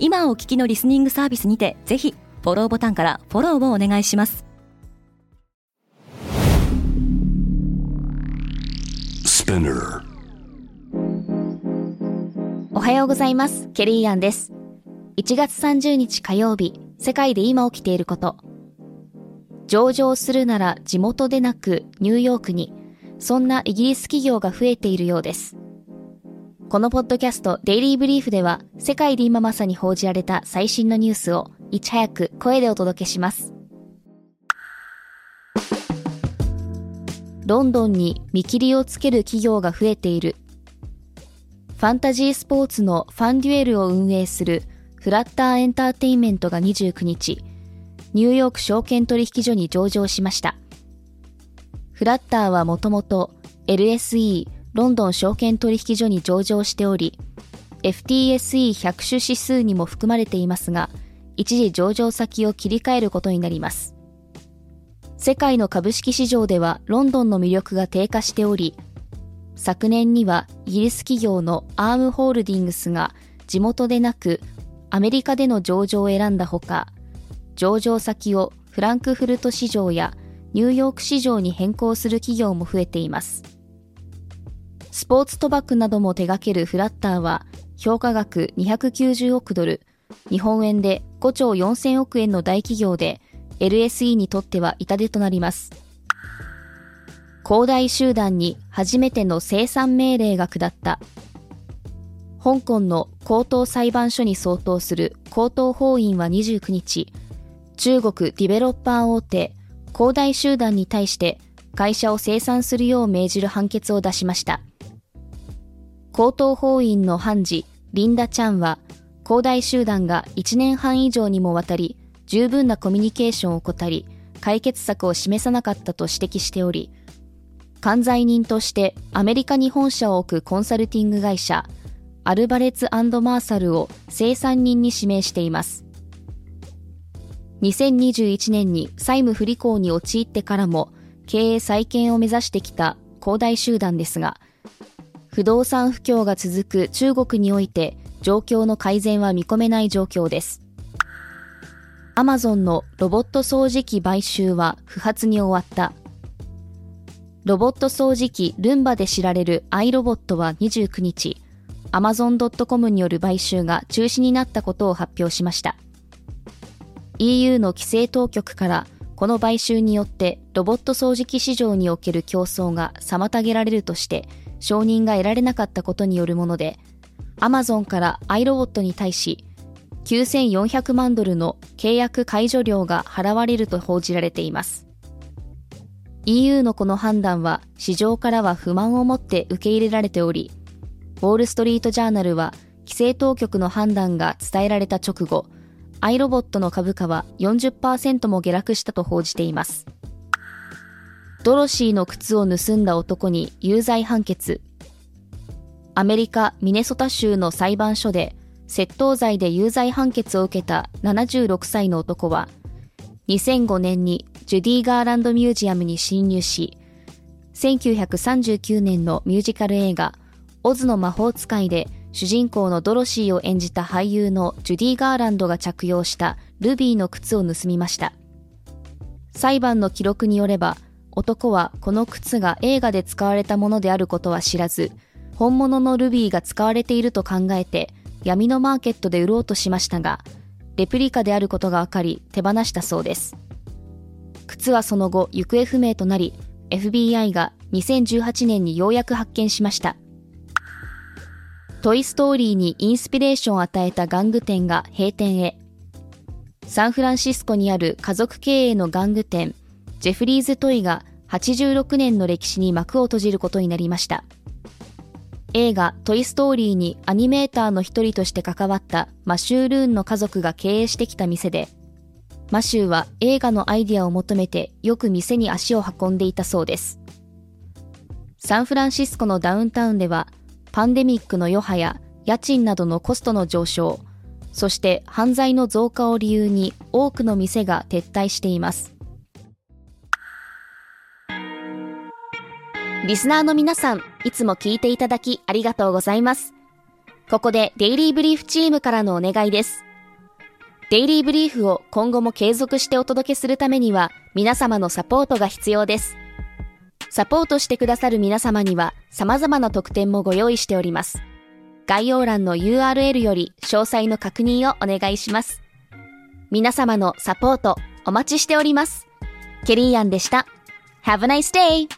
今お聞きのリスニングサービスにてぜひフォローボタンからフォローをお願いします。おはようございます。ケリーアンです。1月30日火曜日世界で今起きていること。上場するなら地元でなくニューヨークに。そんなイギリス企業が増えているようですこのポッドキャストデイリーブリーフでは世界で今まさに報じられた最新のニュースをいち早く声でお届けします。ロンドンに見切りをつける企業が増えている。ファンタジースポーツのファンデュエルを運営するフラッターエンターテインメントが29日、ニューヨーク証券取引所に上場しました。フラッターはもともと LSE ロンドン証券取引所に上場しており、FTSE100 種指数にも含まれていますが、一時上場先を切り替えることになります。世界の株式市場ではロンドンの魅力が低下しており、昨年にはイギリス企業のアームホールディングスが地元でなくアメリカでの上場を選んだほか、上場先をフランクフルト市場やニューヨーク市場に変更する企業も増えています。スポーツ賭博なども手掛けるフラッターは、評価額290億ドル、日本円で5兆4000億円の大企業で、LSE にとっては痛手となります。恒大集団に初めての生産命令が下った。香港の高等裁判所に相当する高等法院は29日、中国ディベロッパー大手、恒大集団に対して会社を生産するよう命じる判決を出しました。高等法院の判事、リンダ・チャンは、恒大集団が1年半以上にもわたり、十分なコミュニケーションを怠り、解決策を示さなかったと指摘しており、管財人としてアメリカに本社を置くコンサルティング会社、アルバレツマーサルを生産人に指名しています。2021年に債務不履行に陥ってからも経営再建を目指してきた恒大集団ですが、不動産不況が続く中国において状況の改善は見込めない状況です。アマゾンのロボット掃除機買収は不発に終わった。ロボット掃除機ルンバで知られるアイロボットは29日、アマゾン .com による買収が中止になったことを発表しました。EU の規制当局からこの買収によってロボット掃除機市場における競争が妨げられるとして承認が得られなかったことによるもので、アマゾンからアイロボットに対し、9400万ドルの契約解除料が払われると報じられています。EU のこの判断は市場からは不満を持って受け入れられており、ウォールストリートジャーナルは規制当局の判断が伝えられた直後、アイロボットの株価は40%も下落したと報じています。ドロシーの靴を盗んだ男に有罪判決。アメリカ・ミネソタ州の裁判所で窃盗罪で有罪判決を受けた76歳の男は、2005年にジュディ・ガーランドミュージアムに侵入し、1939年のミュージカル映画、オズの魔法使いで主人公のドロシーを演じた俳優のジュディ・ガーランドが着用したルビーの靴を盗みました。裁判の記録によれば、男はこの靴が映画で使われたものであることは知らず、本物のルビーが使われていると考えて闇のマーケットで売ろうとしましたが、レプリカであることが分かり手放したそうです。靴はその後行方不明となり、FBI が2018年にようやく発見しました。トイストーリーにインスピレーションを与えた玩具店が閉店へ。サンフランシスコにある家族経営の玩具店、ジェフリーズ・トイが86年の歴史に幕を閉じることになりました。映画トイストーリーにアニメーターの一人として関わったマシュールーンの家族が経営してきた店で、マシューは映画のアイディアを求めてよく店に足を運んでいたそうです。サンフランシスコのダウンタウンでは、パンデミックの余波や家賃などのコストの上昇、そして犯罪の増加を理由に多くの店が撤退しています。リスナーの皆さん、いつも聞いていただきありがとうございます。ここでデイリーブリーフチームからのお願いです。デイリーブリーフを今後も継続してお届けするためには皆様のサポートが必要です。サポートしてくださる皆様には様々な特典もご用意しております。概要欄の URL より詳細の確認をお願いします。皆様のサポートお待ちしております。ケリーアンでした。Have a nice day!